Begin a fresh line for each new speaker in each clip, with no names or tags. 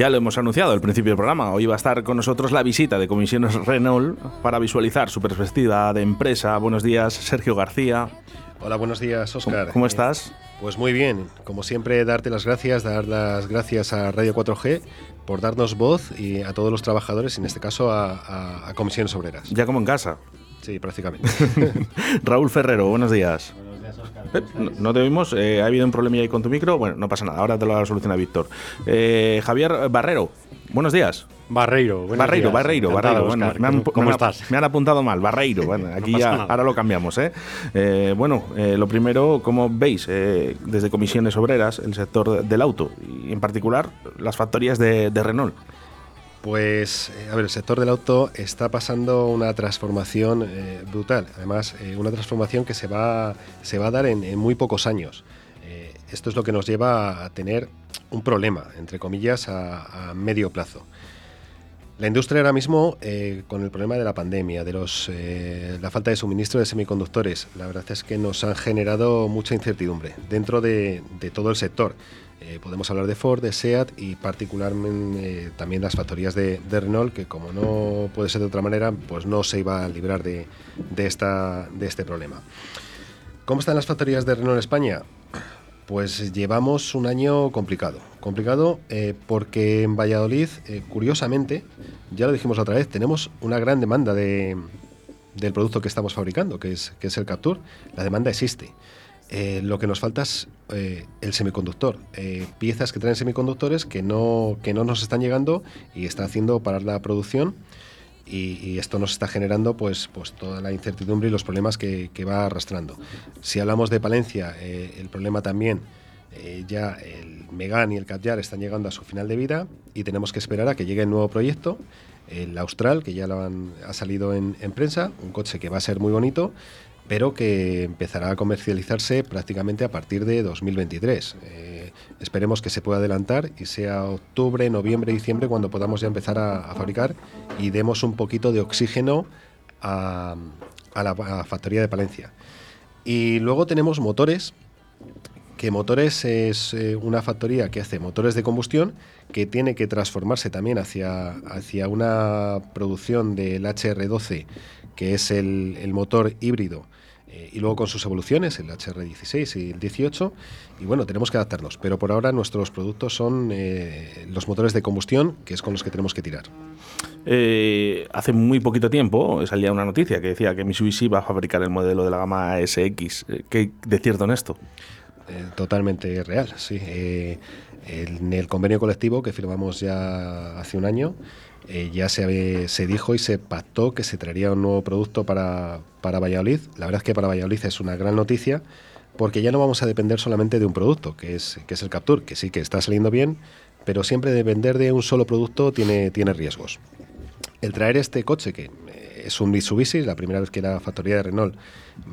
Ya lo hemos anunciado al principio del programa. Hoy va a estar con nosotros la visita de Comisiones Renault para visualizar su perspectiva de empresa. Buenos días, Sergio García.
Hola, buenos días, Oscar.
¿Cómo, estás?
Pues muy bien. Como siempre, darte las gracias, dar las gracias a Radio 4G por darnos voz y a todos los trabajadores, en este caso a, Comisiones Obreras.
Ya como en casa.
Sí, prácticamente.
Raúl Ferrero, buenos días. Eh, no, te oímos, eh, ha habido un problema ahí con tu micro. Bueno, no pasa nada, ahora te lo soluciona Víctor. Eh, Javier Barrero, buenos días.
Barreiro,
Barreiro, Barreiro, Barreiro.
Bueno, me han,
¿Cómo, estás? Me han apuntado mal, Barreiro. Bueno, aquí ya, ahora lo cambiamos. ¿eh? bueno, lo primero, ¿cómo veis desde comisiones obreras el sector del auto y en particular las factorías de Renault?
Pues, eh, a ver, el sector del auto está pasando una transformación eh, brutal. Además, eh, una transformación que se va, se va a dar en, muy pocos años. esto es lo que nos lleva a tener un problema, entre comillas, a, medio plazo. La industria ahora mismo, con el problema de la pandemia, de los, la falta de suministro de semiconductores, la verdad es que nos han generado mucha incertidumbre dentro de, de todo el sector. Eh, podemos hablar de Ford, de SEAT y particularmente eh, también las factorías de, Renault, que como no puede ser de otra manera, pues no se iba a librar de, esta, de este problema. ¿Cómo están las factorías de Renault en España? Pues llevamos un año complicado. Complicado eh, porque en Valladolid, curiosamente, ya lo dijimos otra vez, tenemos una gran demanda de, del producto que estamos fabricando, que es, que es el Capture. La demanda existe. Eh, lo que nos falta es eh, el semiconductor, eh, piezas que traen semiconductores que no, que no nos están llegando y está haciendo parar la producción y, esto nos está generando pues, pues toda la incertidumbre y los problemas que, va arrastrando. Si hablamos de Palencia, el problema también, ya el Megan y el Cadyar están llegando a su final de vida y tenemos que esperar a que llegue el nuevo proyecto el Austral, que ya lo han, ha salido en, en, prensa, un coche que va a ser muy bonito, pero que empezará a comercializarse prácticamente a partir de 2023. Eh, esperemos que se pueda adelantar y sea octubre, noviembre, diciembre cuando podamos ya empezar a, fabricar y demos un poquito de oxígeno a, la factoría de Palencia. Y luego tenemos motores, que motores es eh, una factoría que hace motores de combustión que tiene que transformarse también hacia, hacia una producción del HR12, que es el motor híbrido eh, y luego con sus evoluciones, el HR16 y el 18, y bueno, tenemos que adaptarnos, pero por ahora nuestros productos son eh, los motores de combustión, que es con los que tenemos que tirar.
Eh, hace muy poquito tiempo salía una noticia que decía que Mitsubishi va a fabricar el modelo de la gama SX. ¿Qué de cierto en esto?
totalmente real, sí. en el convenio colectivo que firmamos ya hace un año, eh, ya se, se, dijo y se pactó que se traería un nuevo producto para, para Valladolid. La verdad es que para Valladolid es una gran noticia porque ya no vamos a depender solamente de un producto, que es, que es el Capture, que sí que está saliendo bien, pero siempre depender de un solo producto tiene, tiene riesgos. El traer este coche, que eh, es un Mitsubishi, la primera vez que la factoría de Renault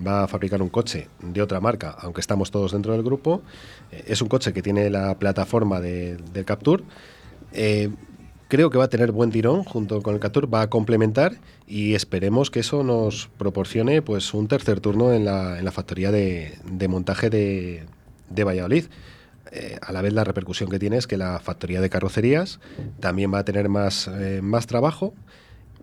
va a fabricar un coche de otra marca, aunque estamos todos dentro del grupo, eh, es un coche que tiene la plataforma del Capture. Creo que va a tener buen tirón junto con el Captur, va a complementar y esperemos que eso nos proporcione pues un tercer turno en la, en la factoría de, montaje de, Valladolid. Eh, a la vez la repercusión que tiene es que la factoría de carrocerías también va a tener más, eh, más trabajo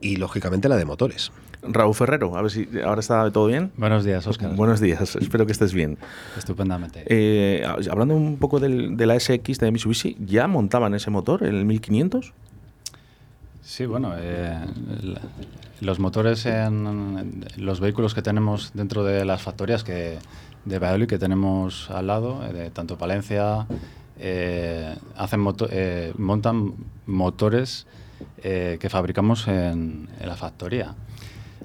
y lógicamente la de motores.
Raúl Ferrero, a ver si ahora está todo bien.
Buenos días, Oscar.
Buenos días, espero que estés bien.
Estupendamente.
Eh, hablando un poco del, de la SX de Mitsubishi, ¿ya montaban ese motor, el 1500?
Sí, bueno, eh, los motores en, los vehículos que tenemos dentro de las factorías que, de Valladolid que tenemos al lado, eh, de tanto Palencia, eh, hacen montan motores que fabricamos en, la factoría.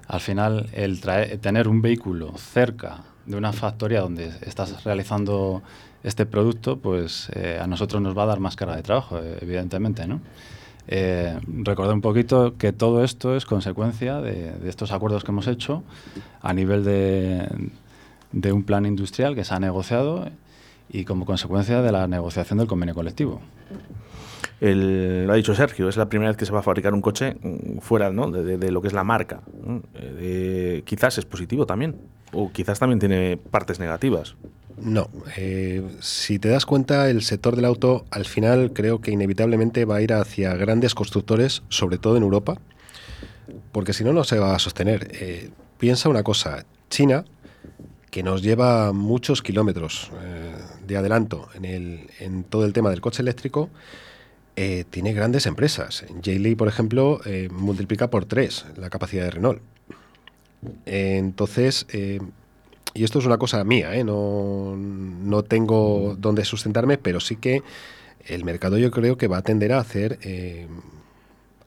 Al final, el tener un vehículo cerca de una factoría donde estás realizando este producto, pues a nosotros nos va a dar más carga de trabajo, evidentemente, ¿no? Eh, recordar un poquito que todo esto es consecuencia de, estos acuerdos que hemos hecho a nivel de, un plan industrial que se ha negociado y como consecuencia de la negociación del convenio colectivo.
lo ha dicho Sergio, es la primera vez que se va a fabricar un coche fuera de, lo que es la marca. Eh, quizás es positivo también, o quizás también tiene partes negativas.
No. Eh, si te das cuenta, el sector del auto al final creo que inevitablemente va a ir hacia grandes constructores, sobre todo en Europa, porque si no, no se va a sostener. Eh, piensa una cosa, China, que nos lleva muchos kilómetros eh, de adelanto en, el, en, todo el tema del coche eléctrico, tiene grandes empresas. Geely, por ejemplo, multiplica por tres la capacidad de Renault. entonces, y esto es una cosa mía, ¿eh? no, no tengo dónde sustentarme, pero sí que el mercado yo creo que va a tender a hacer... Eh,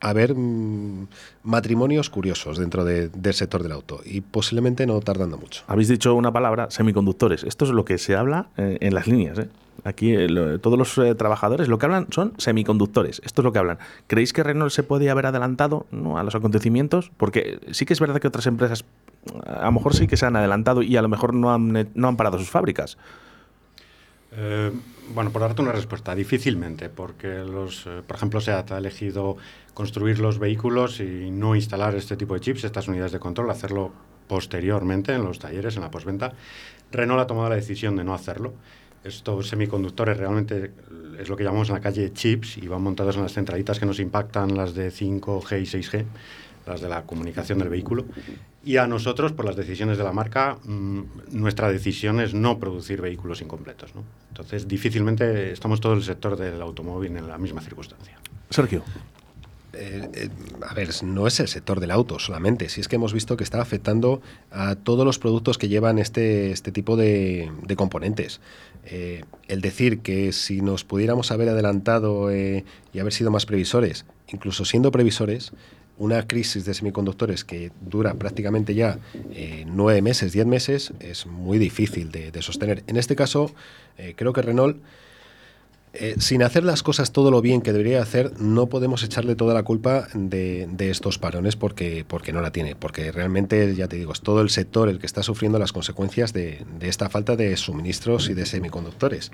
a ver mm, matrimonios curiosos dentro del sector del auto y posiblemente no tardando mucho.
Habéis dicho una palabra, semiconductores. Esto es lo que se habla eh, en las líneas. ¿eh? Aquí todos los trabajadores lo que hablan son semiconductores. Esto es lo que hablan. ¿Creéis que Renault se podía haber adelantado a los acontecimientos? Porque sí que es verdad que otras empresas a lo mejor sí que se han adelantado y a lo mejor no han, no han parado sus fábricas.
Eh, bueno, por darte una respuesta, difícilmente, porque los, eh, por ejemplo, SEAT ha elegido construir los vehículos y no instalar este tipo de chips, estas unidades de control, hacerlo posteriormente en los talleres, en la postventa. Renault ha tomado la decisión de no hacerlo. Estos semiconductores realmente es lo que llamamos en la calle chips y van montados en las centralitas que nos impactan las de 5G y 6G las de la comunicación del vehículo. Y a nosotros, por las decisiones de la marca, mm, nuestra decisión es no producir vehículos incompletos. ¿no? Entonces, difícilmente estamos todo el sector del automóvil en la misma circunstancia.
Sergio.
Eh, eh, a ver, no es el sector del auto solamente, si es que hemos visto que está afectando a todos los productos que llevan este, este tipo de, componentes. Eh, el decir que si nos pudiéramos haber adelantado y haber sido más previsores, incluso siendo previsores, una crisis de semiconductores que dura prácticamente ya eh, nueve meses, diez meses, es muy difícil de, sostener. En este caso, eh, creo que Renault, eh, sin hacer las cosas todo lo bien que debería hacer, no podemos echarle toda la culpa de, estos parones porque, porque no la tiene. Porque realmente, ya te digo, es todo el sector el que está sufriendo las consecuencias de, esta falta de suministros y de semiconductores.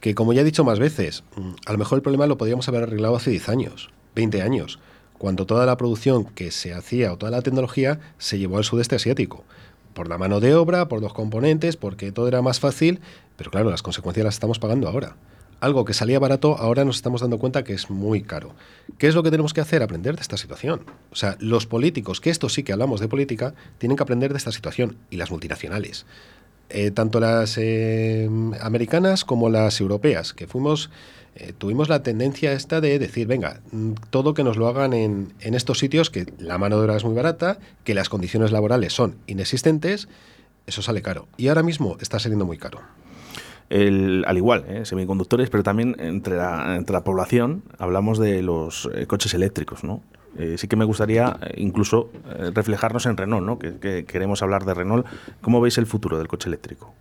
Que como ya he dicho más veces, mm, a lo mejor el problema lo podríamos haber arreglado hace 10 años, 20 años cuando toda la producción que se hacía o toda la tecnología se llevó al sudeste asiático. Por la mano de obra, por los componentes, porque todo era más fácil, pero claro, las consecuencias las estamos pagando ahora. Algo que salía barato, ahora nos estamos dando cuenta que es muy caro. ¿Qué es lo que tenemos que hacer? Aprender de esta situación. O sea, los políticos, que esto sí que hablamos de política, tienen que aprender de esta situación, y las multinacionales. Eh, tanto las eh, americanas como las europeas, que fuimos eh, tuvimos la tendencia esta de decir, venga, mm, todo que nos lo hagan en, estos sitios, que la mano de obra es muy barata, que las condiciones laborales son inexistentes, eso sale caro. Y ahora mismo está saliendo muy caro.
al igual, ¿eh? semiconductores, pero también entre la, entre la población hablamos de los coches eléctricos, ¿no? Sí que me gustaría incluso reflejarnos en Renault, ¿no? que, queremos hablar de Renault. ¿Cómo veis el futuro del coche eléctrico?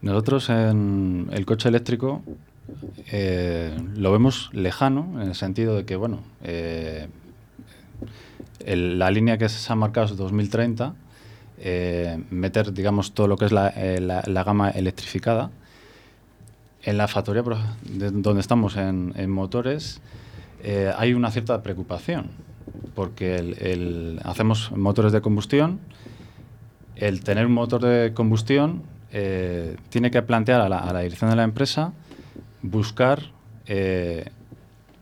Nosotros en el coche eléctrico eh, lo vemos lejano en el sentido de que, bueno, eh, la línea que se ha marcado es 2030, eh, meter, digamos, todo lo que es la, gama electrificada. En la factoría donde estamos en, motores hay una cierta preocupación, porque hacemos motores de combustión, el tener un motor de combustión tiene que plantear a la dirección de la empresa buscar eh,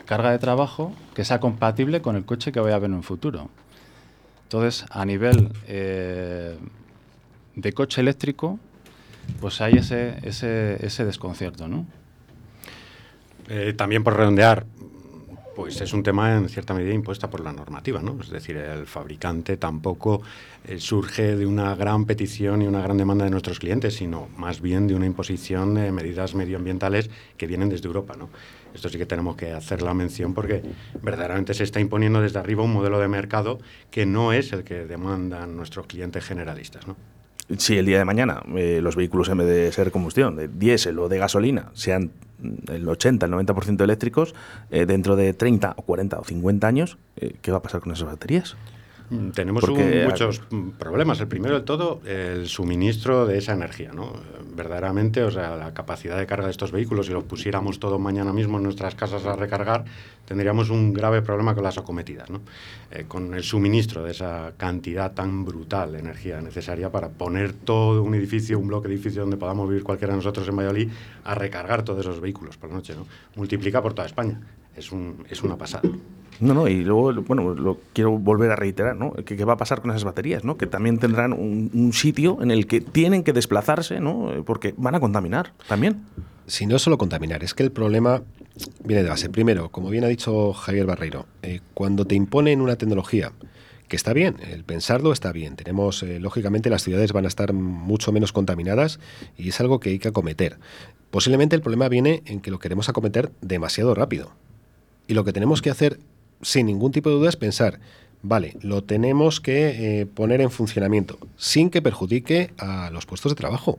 carga de trabajo que sea compatible con el coche que voy a ver en un futuro. Entonces, a nivel eh, de coche eléctrico, pues hay ese, ese, ese desconcierto, ¿no?
Eh, también por redondear, pues es un tema en cierta medida impuesta por la normativa, ¿no? Es decir, el fabricante tampoco eh, surge de una gran petición y una gran demanda de nuestros clientes, sino más bien de una imposición de medidas medioambientales que vienen desde Europa, ¿no? Esto sí que tenemos que hacer la mención porque verdaderamente se está imponiendo desde arriba un modelo de mercado que no es el que demandan nuestros clientes generalistas, ¿no?
si el día de mañana eh, los vehículos en vez de ser combustión, de diésel o de gasolina, sean el 80, el 90% eléctricos, eh, dentro de 30 o 40 o 50 años, eh, ¿qué va a pasar con esas baterías?
Mm, tenemos muchos problemas. El primero de todo, el suministro de esa energía. ¿no? Verdaderamente, o sea, la capacidad de carga de estos vehículos, si lo pusiéramos todo mañana mismo en nuestras casas a recargar, tendríamos un grave problema con las acometidas. ¿no? Eh, con el suministro de esa cantidad tan brutal de energía necesaria para poner todo un edificio, un bloque de edificio donde podamos vivir cualquiera de nosotros en Valladolid, a recargar todos esos vehículos por la noche. ¿no? Multiplica por toda España. Es, un, es una pasada.
No, no, y luego, bueno, lo quiero volver a reiterar, ¿no? ¿Qué, va a pasar con esas baterías, ¿no? Que también tendrán un, sitio en el que tienen que desplazarse, ¿no? Porque van a contaminar también.
Si no solo contaminar, es que el problema viene de base. Primero, como bien ha dicho Javier Barreiro, eh, cuando te imponen una tecnología que está bien, el pensarlo está bien. Tenemos, eh, lógicamente, las ciudades van a estar mucho menos contaminadas y es algo que hay que acometer. Posiblemente el problema viene en que lo queremos acometer demasiado rápido. Y lo que tenemos que hacer sin ningún tipo de duda es pensar, vale, lo tenemos que eh, poner en funcionamiento sin que perjudique a los puestos de trabajo.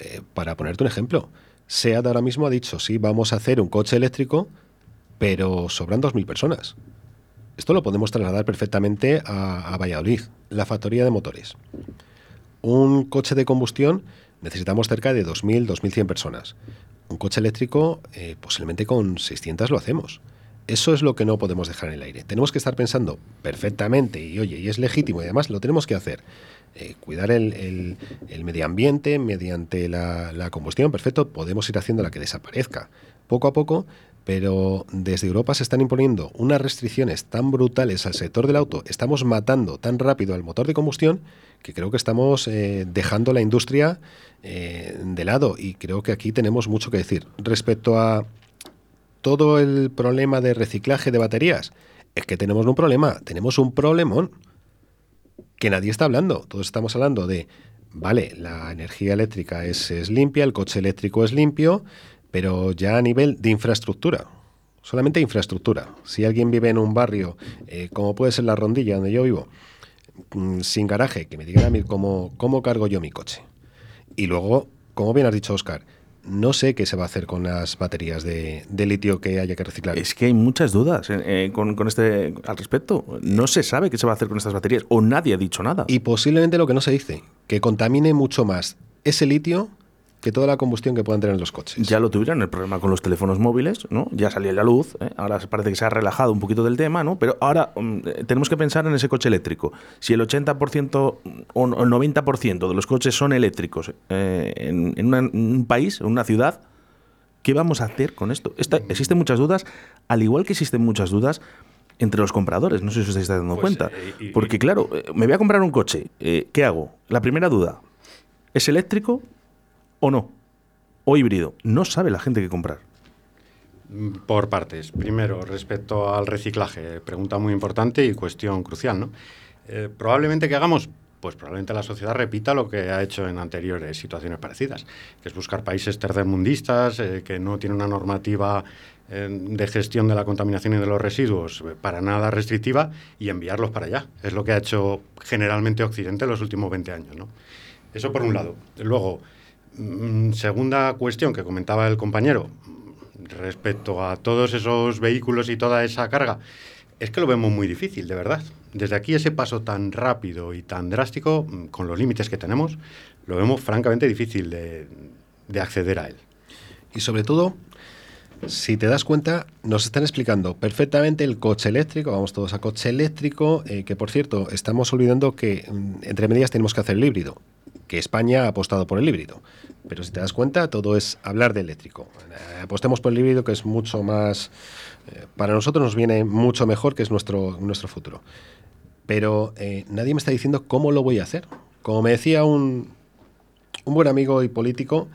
Eh, para ponerte un ejemplo, SEAT ahora mismo ha dicho, sí, vamos a hacer un coche eléctrico, pero sobran 2.000 personas. Esto lo podemos trasladar perfectamente a, Valladolid, la factoría de motores. Un coche de combustión necesitamos cerca de 2.000, 2.100 personas. Un coche eléctrico, eh, posiblemente con 600 lo hacemos. Eso es lo que no podemos dejar en el aire. Tenemos que estar pensando perfectamente y oye, y es legítimo y además lo tenemos que hacer. Eh, cuidar el, medio ambiente mediante la, combustión, perfecto, podemos ir haciendo la que desaparezca poco a poco, pero desde Europa se están imponiendo unas restricciones tan brutales al sector del auto, estamos matando tan rápido al motor de combustión, que creo que estamos eh, dejando la industria eh, de lado y creo que aquí tenemos mucho que decir. Respecto a todo el problema de reciclaje de baterías? Es que tenemos un problema, tenemos un problemón que nadie está hablando. Todos estamos hablando de, vale, la energía eléctrica es, limpia, el coche eléctrico es limpio, pero ya a nivel de infraestructura, solamente infraestructura. Si alguien vive en un barrio, eh, como puede ser la rondilla donde yo vivo, mm, sin garaje, que me digan a mí cómo, cómo cargo yo mi coche. Y luego, como bien has dicho, Oscar, no sé qué se va a hacer con las baterías de, litio que haya que reciclar.
Es que hay muchas dudas eh, eh, con, este al respecto. No se sabe qué se va a hacer con estas baterías o nadie ha dicho nada.
Y posiblemente lo que no se dice, que contamine mucho más ese litio que toda la combustión que puedan tener los coches.
Ya lo tuvieron el problema con los teléfonos móviles, ¿no? Ya salía la luz, ¿eh? ahora parece que se ha relajado un poquito del tema, ¿no? Pero ahora mm, eh, tenemos que pensar en ese coche eléctrico. Si el 80% o el 90% de los coches son eléctricos eh, en, un país, en una ciudad, ¿qué vamos a hacer con esto? existen muchas dudas, al igual que existen muchas dudas entre los compradores. No sé si os estáis dando pues, cuenta. Porque claro, me voy a comprar un coche. ¿Qué hago? La primera duda, ¿es eléctrico o no, o híbrido. No sabe la gente qué comprar.
Mm, por partes. Primero, respecto al reciclaje, pregunta muy importante y cuestión crucial. ¿no? Eh, probablemente que hagamos, pues probablemente la sociedad repita lo que ha hecho en anteriores situaciones parecidas, que es buscar países tercermundistas eh, que no tienen una normativa eh, de gestión de la contaminación y de los residuos para nada restrictiva y enviarlos para allá. Es lo que ha hecho generalmente Occidente en los últimos 20 años. ¿no? Eso por un lado. Luego, segunda cuestión que comentaba el compañero respecto a todos esos vehículos y toda esa carga, es que lo vemos muy difícil, de verdad. Desde aquí ese paso tan rápido y tan drástico, mm, con los límites que tenemos, lo vemos francamente difícil de, acceder a él.
Y sobre todo, si te das cuenta, nos están explicando perfectamente el coche eléctrico, vamos todos a coche eléctrico, eh, que por cierto, estamos olvidando que mm, entre medias tenemos que hacer el híbrido que España ha apostado por el híbrido. Pero si te das cuenta, todo es hablar de eléctrico. Eh, apostemos por el híbrido, que es mucho más... Eh, para nosotros nos viene mucho mejor, que es nuestro, nuestro futuro. Pero eh, nadie me está diciendo cómo lo voy a hacer. Como me decía un, un buen amigo y político,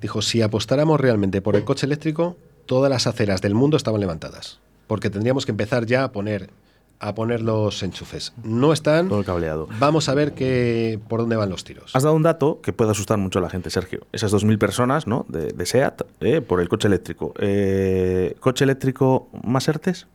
dijo, si apostáramos realmente por el coche eléctrico, todas las aceras del mundo estaban levantadas. Porque tendríamos que empezar ya a poner a poner los enchufes. No están.
Todo el cableado.
Vamos a ver que, por dónde van los tiros.
Has dado un dato que puede asustar mucho a la gente, Sergio. Esas 2.000 personas ¿no? de, SEAT eh, por el coche eléctrico. Eh, ¿Coche eléctrico más ERTES?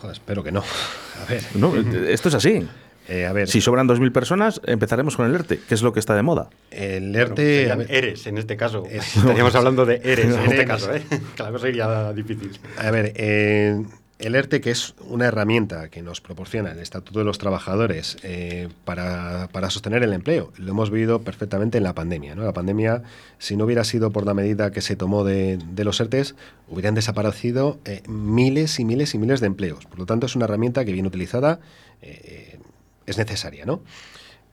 Joder, espero que no. A ver.
No, esto es así. Eh, a ver. Si sobran 2.000 personas, empezaremos con el ERTE, que es lo que está de moda.
El ERTE.
ERES en este caso. Estaríamos hablando de ERES en este caso, ¿eh? que la cosa difícil.
A ver, eh, el ERTE, que es una herramienta que nos proporciona el Estatuto de los Trabajadores eh, para, sostener el empleo, lo hemos vivido perfectamente en la pandemia. ¿no? La pandemia, si no hubiera sido por la medida que se tomó de, los ERTES, hubieran desaparecido eh, miles y miles y miles de empleos. Por lo tanto, es una herramienta que bien utilizada eh, es necesaria. ¿no?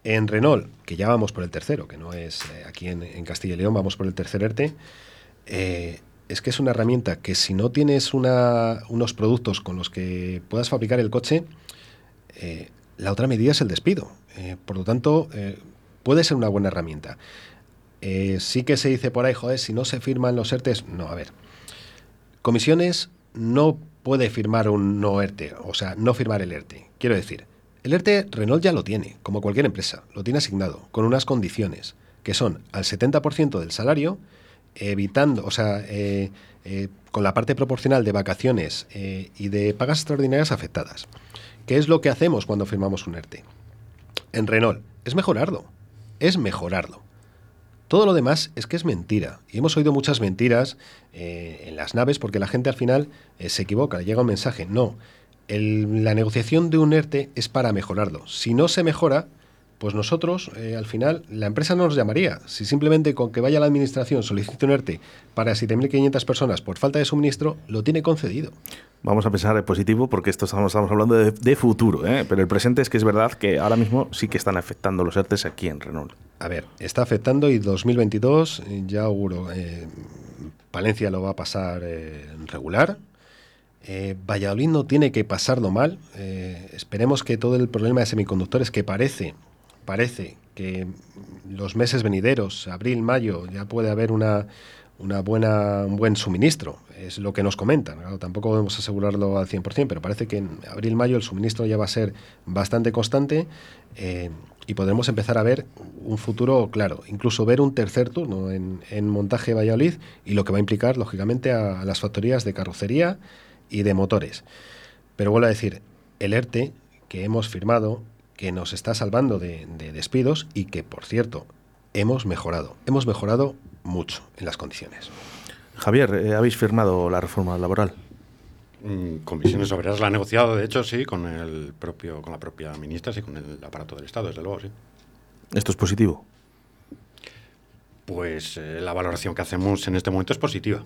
En Renault, que ya vamos por el tercero, que no es aquí en, Castilla y León, vamos por el tercer ERTE, es que es una herramienta que si no tienes unos productos con los que puedas fabricar el coche, eh, la otra medida es el despido. Eh, por lo tanto, eh, puede ser una buena herramienta. sí que se dice por ahí, joder, si no se firman los ERTES, no, a ver. Comisiones no puede firmar un no ERTE, o sea, no firmar el ERTE. Quiero decir, el ERTE Renault ya lo tiene, como cualquier empresa, lo tiene asignado, con unas condiciones, que son al 70% del salario, evitando, o sea, eh, eh, con la parte proporcional de vacaciones eh, y de pagas extraordinarias afectadas. ¿Qué es lo que hacemos cuando firmamos un ERTE? En Renault, es mejorarlo, es mejorarlo. Todo lo demás es que es mentira. Y hemos oído muchas mentiras en las naves porque la gente al final se equivoca, le llega un mensaje. No, la negociación de un ERTE es para mejorarlo. Si no se mejora, pues nosotros, eh, al final, la empresa no nos llamaría. Si simplemente con que vaya a la administración, solicite un ERTE para 7.500 personas por falta de suministro, lo tiene concedido.
Vamos a pensar en positivo porque esto estamos, hablando de, futuro, ¿eh? pero el presente es que es verdad que ahora mismo sí que están afectando los ERTES aquí en Renault.
A ver, está afectando y 2022 eh, ya auguro. Palencia lo va a pasar regular. Valladolid no tiene que pasarlo mal. esperemos que todo el problema de semiconductores que parece parece que los meses venideros, abril, mayo, ya puede haber una, una buena, un buen suministro, es lo que nos comentan. tampoco podemos asegurarlo al 100%, pero parece que en abril, mayo el suministro ya va a ser bastante constante eh, y podremos empezar a ver un futuro claro, incluso ver un tercer turno en, en montaje Valladolid y lo que va a implicar, lógicamente, a, a las factorías de carrocería y de motores. Pero vuelvo a decir, el ERTE que hemos firmado que nos está salvando de, despidos y que, por cierto, hemos mejorado. Hemos mejorado mucho en las condiciones.
Javier, eh, ¿habéis firmado la reforma laboral?
Mm, Comisiones Obreras la ha negociado, de hecho, sí, con el propio, con la propia ministra, sí, con el aparato del Estado, desde luego, sí.
¿Esto es positivo?
Pues eh, la valoración que hacemos en este momento es positiva.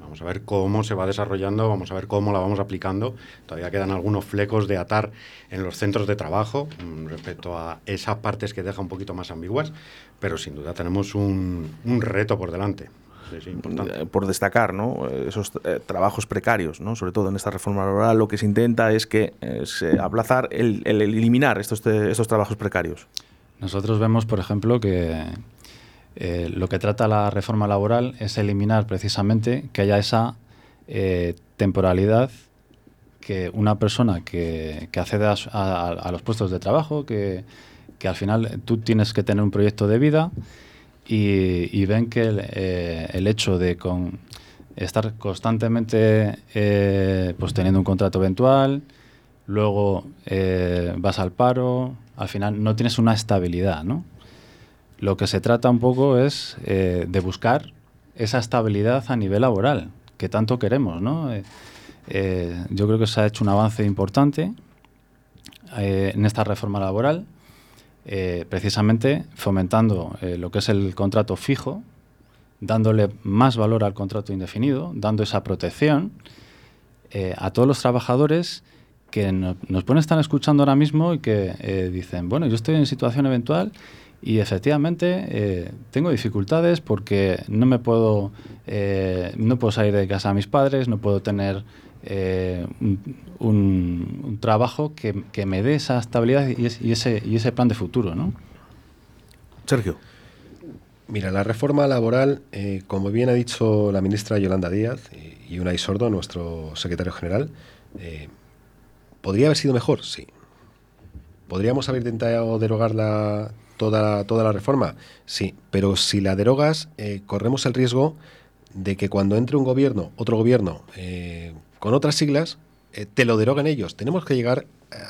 Vamos a ver cómo se va desarrollando, vamos a ver cómo la vamos aplicando. Todavía quedan algunos flecos de atar en los centros de trabajo mm, respecto a esas partes que deja un poquito más ambiguas, pero sin duda tenemos un, reto por delante.
Eh, por destacar, ¿no? esos eh, trabajos precarios, ¿no? sobre todo en esta reforma laboral, lo que se intenta es que eh, se aplazar el, eliminar estos, estos trabajos precarios.
Nosotros vemos, por ejemplo, que eh, lo que trata la reforma laboral es eliminar precisamente que haya esa eh, temporalidad que una persona que, accede a, los puestos de trabajo, que, al final tú tienes que tener un proyecto de vida y, ven que el, eh, hecho de estar constantemente pues teniendo un contrato eventual, luego vas al paro, al final no tienes una estabilidad, ¿no? Lo que se trata un poco es eh, de buscar esa estabilidad a nivel laboral que tanto queremos. ¿no? Eh, eh, yo creo que se ha hecho un avance importante en esta reforma laboral, precisamente fomentando lo que es el contrato fijo, dándole más valor al contrato indefinido, dando esa protección a todos los trabajadores que nos pueden estar escuchando ahora mismo y que dicen, bueno, yo estoy en situación eventual y efectivamente eh, tengo dificultades porque no me puedo, eh, no puedo salir de casa a mis padres, no puedo tener eh, un, trabajo que, me dé esa estabilidad y, ese, y ese plan de futuro. ¿no?
Sergio.
Mira, la reforma laboral, como bien ha dicho la ministra Yolanda Díaz y, y Unai Sordo, nuestro secretario general, ¿podría haber sido mejor? Sí. ¿Podríamos haber intentado derogarla toda, toda la reforma? Sí, pero si la derogas, eh, corremos el riesgo de que cuando entre un gobierno, otro gobierno, eh, con otras siglas, eh, te lo deroguen ellos. Tenemos que llegar,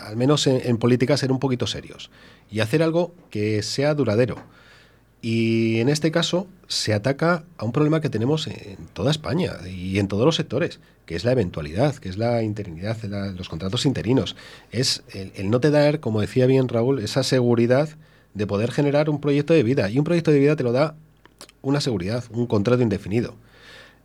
al menos en, política, a ser un poquito serios y hacer algo que sea duradero. Y en este caso se ataca a un problema que tenemos en toda España y en todos los sectores, que es la eventualidad, que es la interinidad, los contratos interinos. Es el, no te dar, como decía bien Raúl, esa seguridad de poder generar un proyecto de vida. Y un proyecto de vida te lo da una seguridad, un contrato indefinido.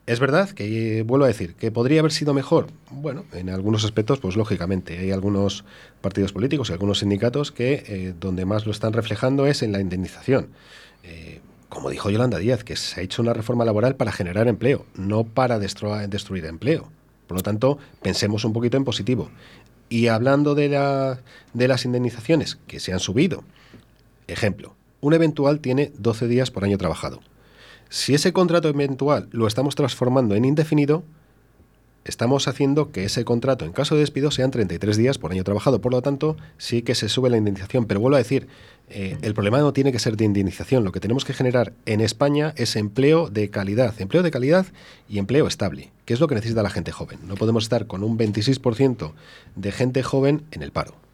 Es verdad que, vuelvo a decir, que podría haber sido mejor. Bueno, en algunos aspectos, pues lógicamente, hay algunos partidos políticos y algunos sindicatos que eh, donde más lo están reflejando es en la indemnización. Eh, como dijo Yolanda Díaz, que se ha hecho una reforma laboral para generar empleo, no para destruir empleo. Por lo tanto, pensemos un poquito en positivo. Y hablando de, la, de las indemnizaciones que se han subido, ejemplo, un eventual tiene 12 días por año trabajado si ese contrato eventual lo estamos transformando en indefinido, estamos haciendo que ese contrato, en caso de despido, sean 33 días por año trabajado. Por lo tanto, sí que se sube la indemnización. Pero vuelvo a decir, eh, el problema no tiene que ser de indemnización. Lo que tenemos que generar en España es empleo de calidad. Empleo de calidad y empleo estable, que es lo que necesita la gente joven. No podemos estar con un 26% de gente joven en el paro.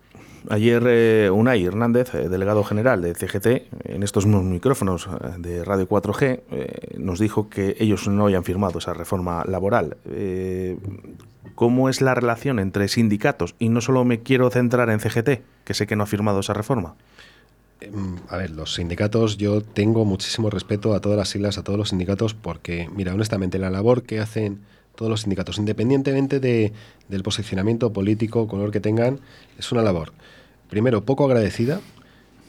Ayer eh, Unai Hernández, eh, delegado general de CGT, en estos mismos micrófonos eh, de Radio 4G, nos dijo que ellos no habían firmado esa reforma laboral. ¿Cómo es la relación entre sindicatos? Y no solo me quiero centrar en CGT, que sé que no ha firmado esa reforma.
Em, a ver, los sindicatos, yo tengo muchísimo respeto a todas las siglas, a todos los sindicatos, porque, mira, honestamente, la labor que hacen todos los sindicatos, independientemente de, del posicionamiento político, color que tengan, es una labor, primero, poco agradecida,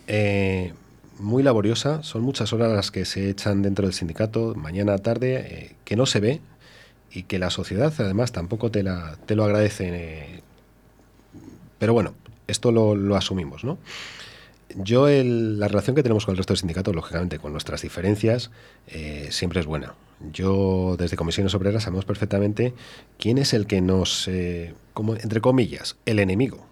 eh, muy laboriosa, son muchas horas las que se echan dentro del sindicato, mañana, tarde, eh, que no se ve y que la sociedad además tampoco te, la, te lo agradece. Eh, pero bueno, esto lo, asumimos, ¿no? Yo, la relación que tenemos con el resto de sindicatos, lógicamente, con nuestras diferencias, siempre es buena. Yo, desde Comisiones Obreras, sabemos perfectamente quién es el que nos, eh, como, entre comillas, el enemigo.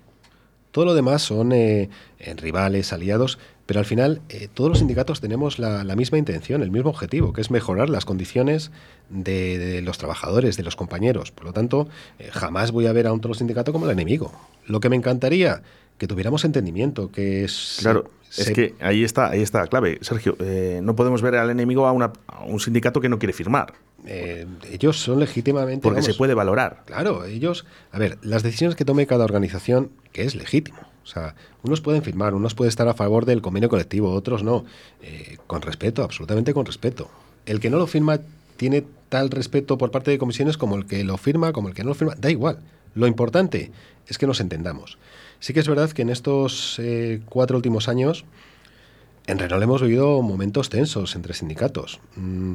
Todo lo demás son eh, rivales, aliados, pero al final todos los sindicatos tenemos la, misma intención, el mismo objetivo, que es mejorar las condiciones de, los trabajadores, de los compañeros. Por lo tanto, jamás voy a ver a un sindicato como el enemigo. Lo que me encantaría que tuviéramos entendimiento, que es...
Claro, es que ahí está, ahí está la clave. Sergio, eh, no podemos ver al enemigo a, un sindicato que no quiere firmar.
Eh, ellos son legítimamente...
Porque se puede valorar.
Claro, ellos... A ver, las decisiones que tome cada organización, que es legítimo. O sea, unos pueden firmar, unos pueden estar a favor del convenio colectivo, otros no. Eh, con respeto, absolutamente con respeto. El que no lo firma tiene tal respeto por parte de comisiones como el que lo firma, como el que no lo firma. Da igual. Lo importante es que nos entendamos. Sí que es verdad que en estos eh, cuatro últimos años en Renault hemos vivido momentos tensos entre sindicatos. Mm,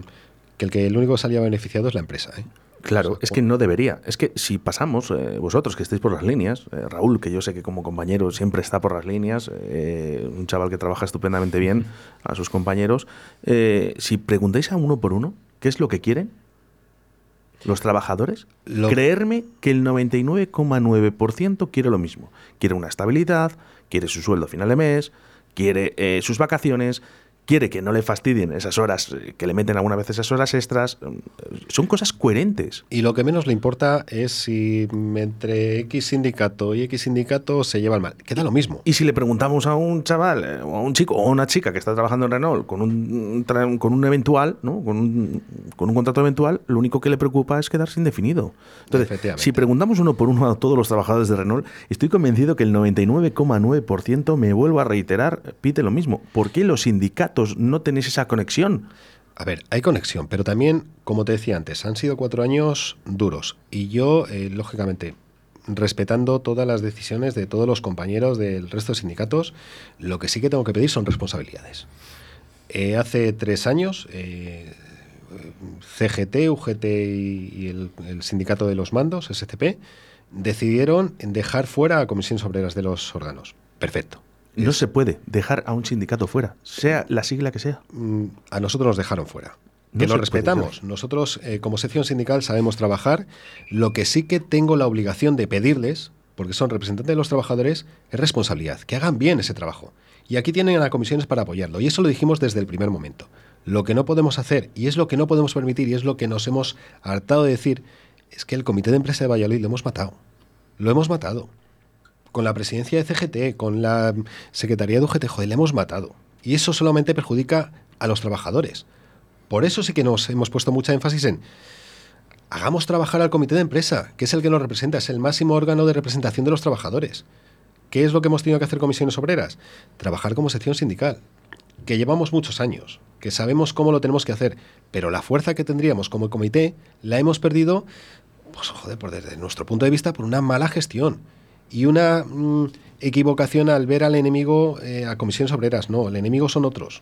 que el que el único que salía beneficiado es la empresa. ¿eh?
Claro, es que no debería. Es que si pasamos, eh, vosotros que estáis por las líneas, Raúl, que yo sé que como compañero siempre está por las líneas, un chaval que trabaja estupendamente bien a sus compañeros, si preguntáis a uno por uno qué es lo que quieren, los trabajadores, creerme que el 99,9% quiere lo mismo. Quiere una estabilidad, quiere su sueldo a final de mes, quiere eh, sus vacaciones, quiere que no le fastidien esas horas, eh, que le meten alguna vez esas horas extras. Mm, son cosas coherentes.
Y lo que menos le importa es si entre X sindicato y X sindicato se llevan mal. Queda lo mismo.
Y si le preguntamos a un chaval, eh, o a un chico, o a una chica que está trabajando en Renault con un, con un eventual, ¿no? con, un, con un contrato eventual, lo único que le preocupa es quedarse indefinido. Entonces, si preguntamos uno por uno a todos los trabajadores de Renault, estoy convencido que el 99,9% me vuelvo a reiterar, pide lo mismo. ¿Por qué los sindicatos no tenéis esa conexión.
A ver, hay conexión, pero también, como te decía antes, han sido cuatro años duros. Y yo, eh, lógicamente, respetando todas las decisiones de todos los compañeros del resto de sindicatos, lo que sí que tengo que pedir son responsabilidades. Eh, hace tres años, eh, CGT, UGT y, el, sindicato de los mandos, SCP, decidieron dejar fuera a comisiones obreras de los órganos. Perfecto.
No se puede dejar a un sindicato fuera, sea la sigla que sea.
Mm, a nosotros nos dejaron fuera. Que lo respetamos. Nosotros, eh, como sección sindical, sabemos trabajar. Lo que sí que tengo la obligación de pedirles, porque son representantes de los trabajadores, es responsabilidad, que hagan bien ese trabajo. Y aquí tienen a comisiones para apoyarlo. Y eso lo dijimos desde el primer momento. Lo que no podemos hacer, y es lo que no podemos permitir, y es lo que nos hemos hartado de decir, es que el Comité de Empresa de Valladolid lo hemos matado. Lo hemos matado con la presidencia de CGT, con la Secretaría de UGT, joder, le hemos matado. Y eso solamente perjudica a los trabajadores. Por eso sí que nos hemos puesto mucha énfasis en hagamos trabajar al comité de empresa, que es el que nos representa, es el máximo órgano de representación de los trabajadores. ¿Qué es lo que hemos tenido que hacer comisiones obreras? Trabajar como sección sindical, que llevamos muchos años, que sabemos cómo lo tenemos que hacer, pero la fuerza que tendríamos como comité la hemos perdido, pues joder, por desde nuestro punto de vista, por una mala gestión y una mm, equivocación al ver al enemigo eh, a comisiones obreras. No, el enemigo son otros.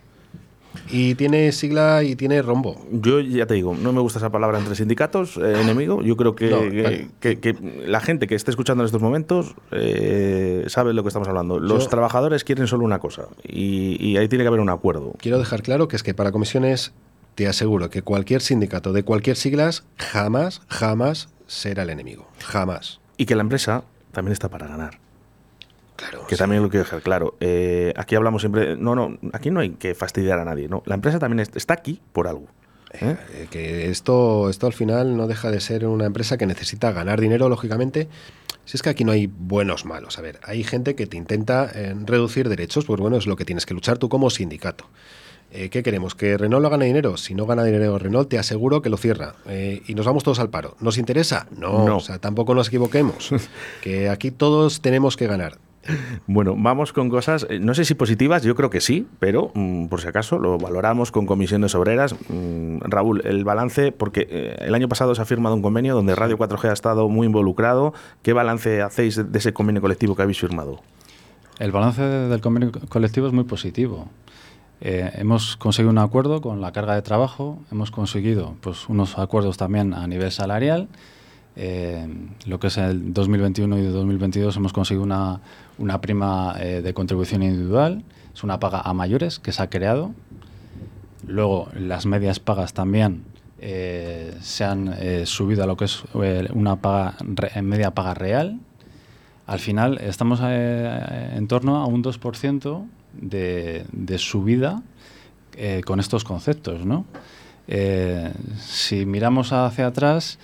Y tiene sigla y tiene rombo.
Yo ya te digo, no me gusta esa palabra entre sindicatos, eh, enemigo. Yo creo que, que, la gente que esté escuchando en estos momentos eh, sabe lo que estamos hablando. Los trabajadores quieren solo una cosa y, ahí tiene que haber un acuerdo.
Quiero dejar claro que es que para comisiones te aseguro que cualquier sindicato de cualquier siglas jamás, jamás será el enemigo. Jamás.
Y que la empresa también está para ganar. Que también lo quiero dejar claro. Eh, aquí hablamos siempre. No, no, aquí no hay que fastidiar a nadie. ¿no? La empresa también está aquí por algo.
¿eh? Eh, que esto, esto al final no deja de ser una empresa que necesita ganar dinero, lógicamente. Si es que aquí no hay buenos malos. A ver, hay gente que te intenta reducir derechos, pues bueno, es lo que tienes que luchar tú como sindicato. ¿Qué queremos? ¿Que Renault lo gane dinero? Si no gana dinero Renault, te aseguro que lo cierra. y nos vamos todos al paro. ¿Nos interesa? No. no. O sea, tampoco nos equivoquemos. que aquí todos tenemos que ganar.
Bueno, vamos con cosas, eh, no sé si positivas, yo creo que sí, pero mm, por si acaso lo valoramos con comisiones obreras. Mm, Raúl, el balance, porque eh, el año pasado se ha firmado un convenio donde Radio 4G ha estado muy involucrado. ¿Qué balance hacéis de ese convenio colectivo que habéis firmado?
El balance del convenio colectivo es muy positivo. Eh, hemos conseguido un acuerdo con la carga de trabajo, hemos conseguido pues, unos acuerdos también a nivel salarial. lo que es el 2021 y 2022 hemos conseguido una, una prima eh, de contribución individual, es una paga a mayores que se ha creado. Luego, las medias pagas también eh, se han eh, subido a lo que es una paga media paga real. Al final, estamos en torno a un 2% de, de subida con estos conceptos. ¿no? si miramos hacia atrás,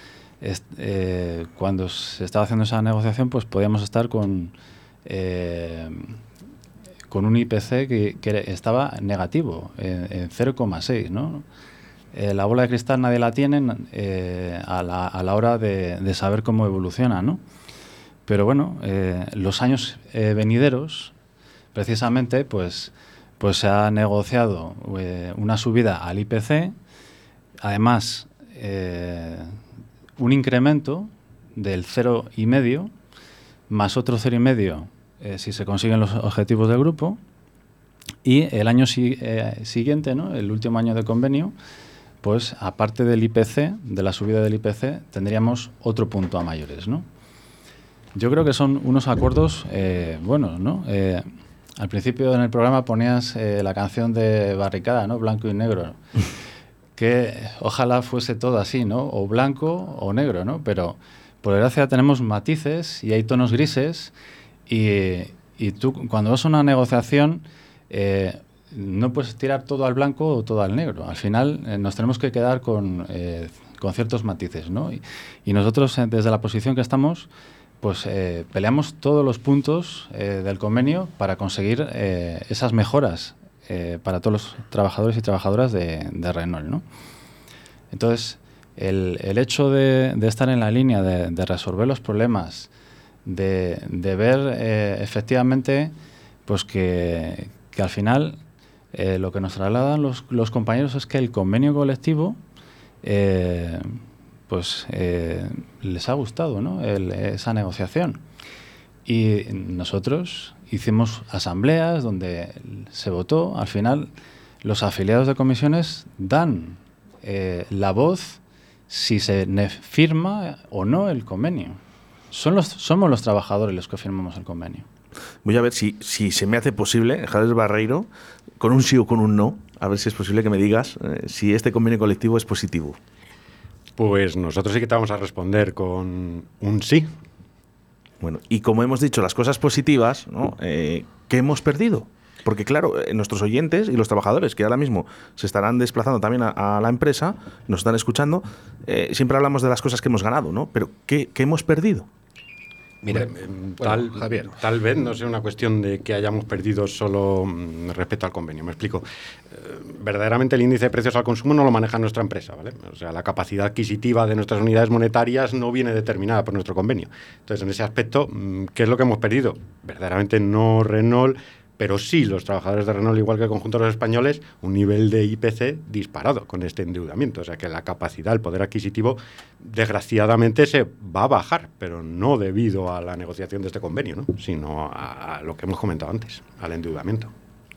cuando se estaba haciendo esa negociación, pues podíamos estar con eh, con un IPC que, estaba negativo, en, 0,6. ¿no? Eh, la bola de cristal nadie la tiene eh, a, la, hora de, saber cómo evoluciona. ¿no? Pero bueno, los años venideros, precisamente, pues, pues se ha negociado una subida al IPC, además un incremento del 0,5 más otro 0,5 eh, si se consiguen los objetivos del grupo. Y el año eh, siguiente, ¿no? el último año de convenio, pues aparte del IPC, de la subida del IPC, tendríamos otro punto a mayores. ¿no? Yo creo que son unos acuerdos eh, buenos. ¿no? Al principio en el programa ponías la canción de Barricada, ¿no? Blanco y Negro. que ojalá fuese todo así, ¿no? O blanco o negro, ¿no? Pero por desgracia tenemos matices y hay tonos grises y, tú cuando vas a una negociación eh, no puedes tirar todo al blanco o todo al negro. Al final eh, nos tenemos que quedar con, eh, con ciertos matices. ¿no? Y, nosotros desde la posición que estamos pues peleamos todos los puntos del convenio para conseguir esas mejoras para todos los trabajadores y trabajadoras de, Renault. ¿no? Entonces, el, hecho de, estar en la línea de, resolver los problemas de, ver eh, efectivamente pues que, al final eh, lo que nos trasladan los, compañeros es que el convenio colectivo eh, pues les ha gustado ¿no? esa negociación. Y nosotros hicimos asambleas donde se votó, al final los afiliados de comisiones dan la voz si se firma o no el convenio. Son los, somos los trabajadores los que firmamos el convenio.
Voy a ver si, si se me hace posible, Javier Barreiro, con un sí o con un no, a ver si es posible que me digas eh, si este convenio colectivo es positivo.
Pues nosotros sí que te vamos a responder con un sí.
Bueno, y como hemos dicho las cosas positivas, ¿no? Eh, ¿qué hemos perdido? Porque claro, eh, nuestros oyentes y los trabajadores que ahora mismo se estarán desplazando también a, la empresa, nos están escuchando, siempre hablamos de las cosas que hemos ganado, ¿no? Pero ¿qué, qué hemos perdido?
Mira, tal, Javier. tal vez no sea una cuestión de que hayamos perdido solo mm, respecto al convenio. Me explico. Verdaderamente el índice de precios al consumo no lo maneja nuestra empresa, ¿vale? O sea, la capacidad adquisitiva de nuestras unidades monetarias no viene determinada por nuestro convenio. Entonces, en ese aspecto, mm, ¿qué es lo que hemos perdido? Verdaderamente no Renault pero sí los trabajadores de Renault, igual que el conjunto de los españoles, un nivel de IPC disparado con este endeudamiento. O sea que la capacidad, el poder adquisitivo, desgraciadamente se va a bajar, pero no debido a la negociación de este convenio, ¿no? sino a, lo que hemos comentado antes, al endeudamiento.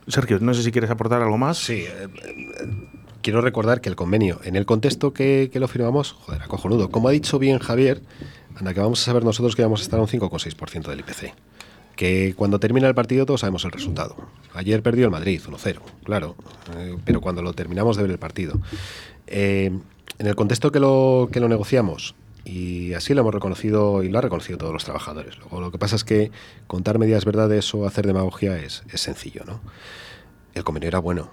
Sergio, no sé si quieres aportar algo más.
Sí. Eh, quiero recordar que el convenio, en el contexto que, que lo firmamos, joder, acojonudo. Como ha dicho bien Javier, anda que vamos a saber nosotros que vamos a estar a un 5,6% del IPC que cuando termina el partido todos sabemos el resultado. Ayer perdió el Madrid 1-0, claro, eh, pero cuando lo terminamos de ver el partido. Eh, en el contexto que lo, que lo negociamos, y así lo hemos reconocido y lo ha reconocido todos los trabajadores. Luego, lo que pasa es que contar medias verdades o hacer demagogia es, es sencillo, ¿no? El convenio era bueno,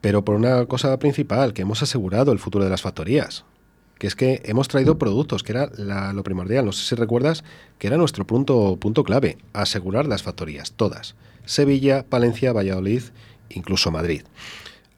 pero por una cosa principal, que hemos asegurado el futuro de las factorías que es que hemos traído productos, que era lo primordial. No sé si recuerdas que era nuestro punto, punto clave, asegurar las factorías, todas. Sevilla, Palencia, Valladolid, incluso Madrid.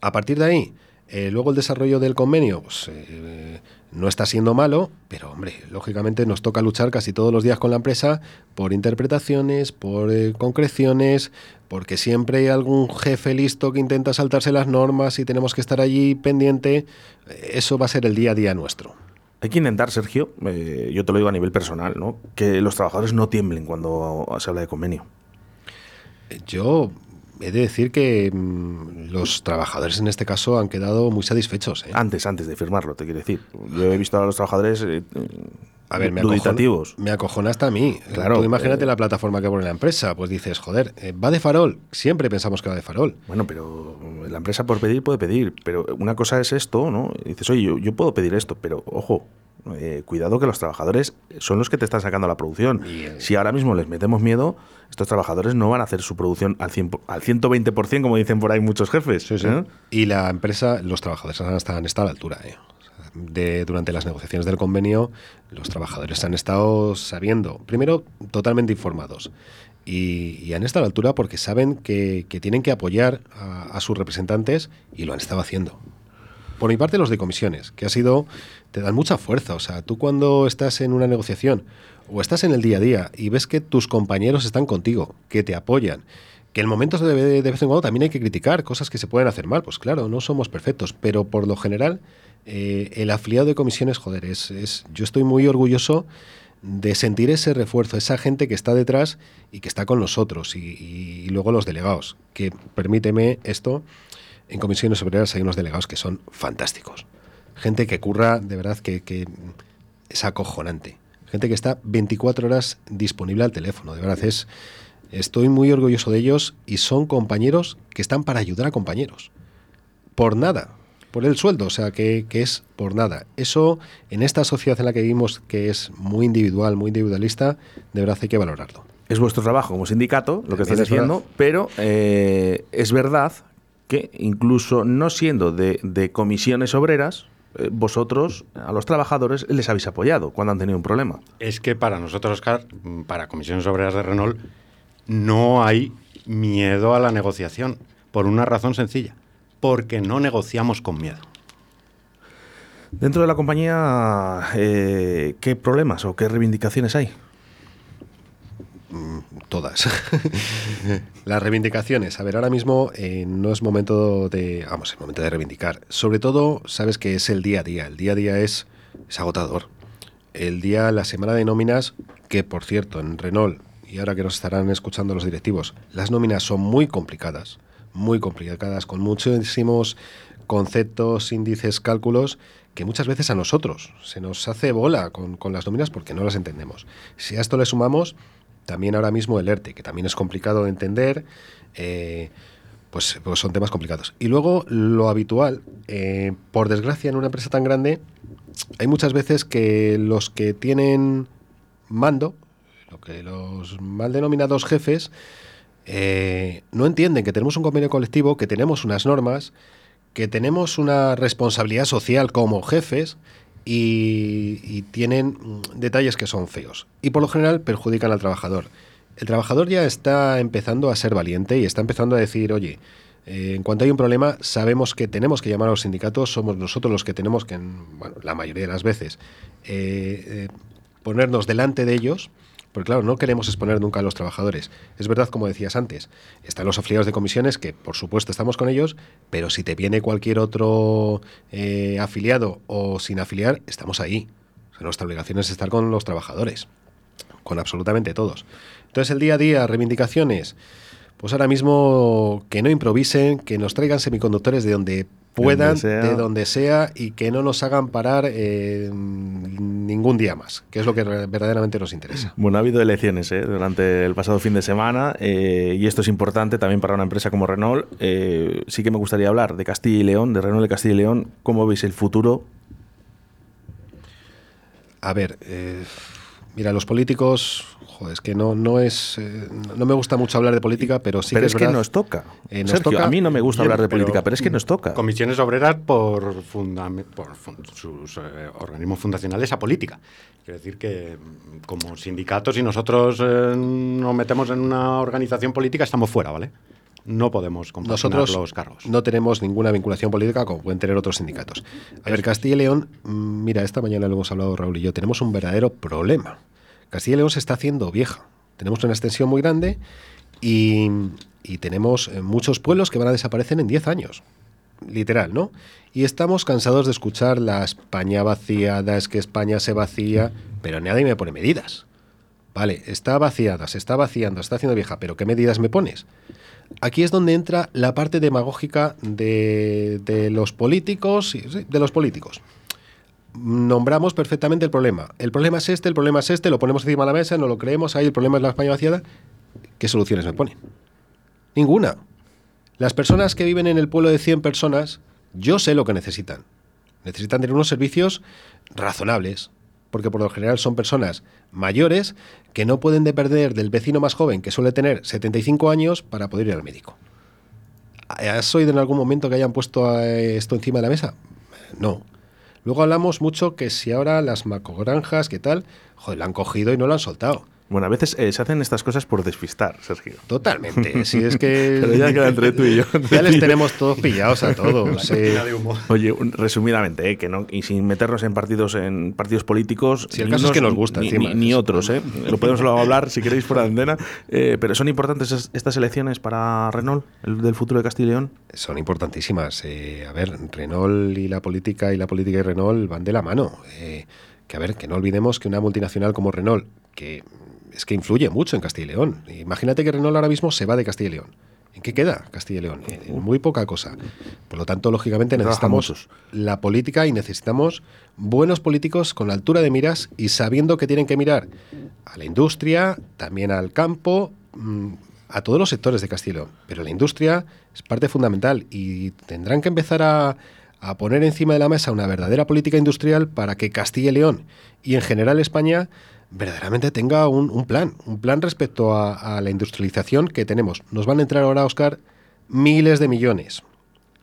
A partir de ahí, eh, luego el desarrollo del convenio pues, eh, no está siendo malo, pero hombre, lógicamente nos toca luchar casi todos los días con la empresa por interpretaciones, por eh, concreciones, porque siempre hay algún jefe listo que intenta saltarse las normas y tenemos que estar allí pendiente. Eso va a ser el día a día nuestro.
Hay que intentar, Sergio, yo te lo digo a nivel personal, ¿no? que los trabajadores no tiemblen cuando se habla de convenio.
Yo he de decir que mm, los trabajadores en este caso han quedado muy satisfechos. ¿eh?
Antes, antes de firmarlo, te quiero decir. Yo he visto a los trabajadores eh,
a ver, me duditativos. me acojona hasta a mí. Claro. imagínate eh, la plataforma que pone la empresa. Pues dices, joder, va de farol. Siempre pensamos que va de farol.
Bueno, pero la empresa por pedir puede pedir. Pero una cosa es esto, ¿no? dices, oye, yo puedo pedir esto, pero ojo, eh, cuidado que los trabajadores son los que te están sacando la producción. Si ahora mismo les metemos miedo, estos trabajadores no van a hacer su producción al, 100, al 120%, como dicen por ahí muchos jefes. ¿eh?
Y la empresa, los trabajadores han estado, a la altura. ¿eh? De, durante las negociaciones del convenio, los trabajadores han estado sabiendo, primero, totalmente informados. Y, han estado a la altura porque saben que, tienen que apoyar a sus representantes y lo han estado haciendo. Por mi parte, los de comisiones, que ha sido, te dan mucha fuerza. O sea, tú cuando estás en una negociación o estás en el día a día y ves que tus compañeros están contigo, que te apoyan, que en momentos de, de vez en cuando también hay que criticar cosas que se pueden hacer mal, pues claro, no somos perfectos, pero por lo general, eh, el afiliado de comisiones, joder, es, yo estoy muy orgulloso de sentir ese refuerzo, esa gente que está detrás y que está con nosotros, y, y luego los delegados, que permíteme esto, en comisiones obreras hay unos delegados que son fantásticos. Gente que curra, de verdad, que, es acojonante. Gente que está 24 horas disponible al teléfono. De verdad, es, estoy muy orgulloso de ellos y son compañeros que están para ayudar a compañeros. Por nada, por el sueldo, o sea, que, es por nada. Eso, en esta sociedad en la que vivimos, que es muy individual, muy individualista, de verdad hay que valorarlo.
Es vuestro trabajo como sindicato, lo que estás diciendo, pero eh, es verdad que incluso no siendo de, comisiones obreras, eh, vosotros a los trabajadores les habéis apoyado cuando han tenido un problema.
Es que para nosotros, Oscar, para comisiones obreras de Renault, no hay miedo a la negociación, por una razón sencilla, porque no negociamos con miedo.
Dentro de la compañía, eh, ¿qué problemas o qué reivindicaciones hay?
Mm, todas. Las reivindicaciones. A ver, ahora mismo eh, no es momento de. Vamos, es momento de reivindicar. Sobre todo, sabes que es el día a día. El día a día es, es agotador. El día, la semana de nóminas, que por cierto, en Renault, y ahora que nos estarán escuchando los directivos, las nóminas son muy complicadas. Muy complicadas, con muchísimos conceptos, índices, cálculos que muchas veces a nosotros se nos hace bola con, con las nóminas porque no las entendemos. Si a esto le sumamos también ahora mismo el ERTE, que también es complicado de entender, eh, pues, pues, son temas complicados. Y luego lo habitual, eh, por desgracia en una empresa tan grande, hay muchas veces que los que tienen mando, lo que los mal denominados jefes, eh, no entienden que tenemos un convenio colectivo, que tenemos unas normas, que tenemos una responsabilidad social como jefes y, tienen detalles que son feos. Y por lo general perjudican al trabajador. El trabajador ya está empezando a ser valiente y está empezando a decir, oye, eh, en cuanto hay un problema, sabemos que tenemos que llamar a los sindicatos, somos nosotros los que tenemos que, bueno, la mayoría de las veces, eh, eh, ponernos delante de ellos porque claro, no queremos exponer nunca a los trabajadores. Es verdad, como decías antes, están los afiliados de comisiones, que por supuesto estamos con ellos, pero si te viene cualquier otro eh, afiliado o sin afiliar, estamos ahí. nuestra obligación es estar con los trabajadores, con absolutamente todos. Entonces el día a día, reivindicaciones, pues ahora mismo que no improvisen, que nos traigan semiconductores de donde puedan, de donde sea, y que no nos hagan parar eh, ningún día más, que es lo que verdaderamente nos interesa.
Bueno, ha habido elecciones ¿eh? durante el pasado fin de semana eh, y esto es importante también para una empresa como Renault. sí que me gustaría hablar de Castilla y León, de Renault de Castilla y León. ¿Cómo veis el futuro?
A ver, mira, los políticos es que no, no es. Eh, no me gusta mucho hablar de política, pero sí
pero
que
es, que nos toca. Eh, a mí no me gusta hablar de política, pero es que nos toca.
Comisiones obreras por, por sus eh, organismos fundacionales a política. Quiero decir que como sindicatos y nosotros nos metemos en una organización política, estamos fuera, ¿vale? no podemos
Nosotros
los cargos.
No tenemos ninguna vinculación política como pueden tener otros sindicatos. A ver, Castilla y León, mm, mira, esta mañana lo hemos hablado Raúl y yo, tenemos un verdadero problema. Castilla y León se está haciendo vieja. Tenemos una extensión muy grande y, tenemos eh, muchos pueblos que van a desaparecer en 10 años. Literal, ¿no? Y estamos cansados de escuchar la España vaciada, es que España se vacía, pero nadie me pone medidas. Vale, está vaciada, se está vaciando, está haciendo vieja, pero ¿qué medidas me pones? Aquí es donde entra la parte demagógica de, de los políticos, de los políticos nombramos perfectamente el problema. El problema es este, el problema es este, lo ponemos encima de la mesa, no lo creemos, ahí el problema es la España vaciada. ¿Qué soluciones me ponen? Ninguna. Las personas que viven en el pueblo de 100 personas, yo sé lo que necesitan. Necesitan tener unos servicios razonables, porque por lo general son personas mayores que no pueden depender del vecino más joven, que suele tener 75 años, para poder ir al médico. ¿Has oído en algún momento que hayan puesto esto encima de la mesa? No. Luego hablamos mucho que si ahora las macogranjas, ¿qué tal? Joder, la han cogido y no la han soltado.
Bueno, a veces eh, se hacen estas cosas por despistar, Sergio.
Totalmente. Si es que.
Pero ya queda entre tú y yo.
ya les tenemos todos pillados a todos.
Oye, resumidamente, eh, que no, y sin meternos en partidos en partidos políticos.
Si el caso es que nos gusta,
ni, Ni, otros, ¿eh? Lo podemos hablar si queréis por antena. Eh, pero ¿son importantes estas elecciones para Renault, el del futuro de Castilla y León?
Son importantísimas. Eh, a ver, Renault y la política y la política y Renault van de la mano. que a ver, que no olvidemos que una multinacional como Renault, que es que influye mucho en Castilla y León. Imagínate que Renault ahora mismo se va de Castilla y León. ¿En qué queda Castilla y León? En muy poca cosa. Por lo tanto, lógicamente necesitamos la política y necesitamos buenos políticos con altura de miras y sabiendo que tienen que mirar a la industria, también al campo, mm, a todos los sectores de Castilla y León. Pero la industria es parte fundamental y tendrán que empezar a, a poner encima de la mesa una verdadera política industrial para que Castilla y León y en general España verdaderamente tenga un, plan, un plan respecto a, a, la industrialización que tenemos. Nos van a entrar ahora, Oscar, miles de millones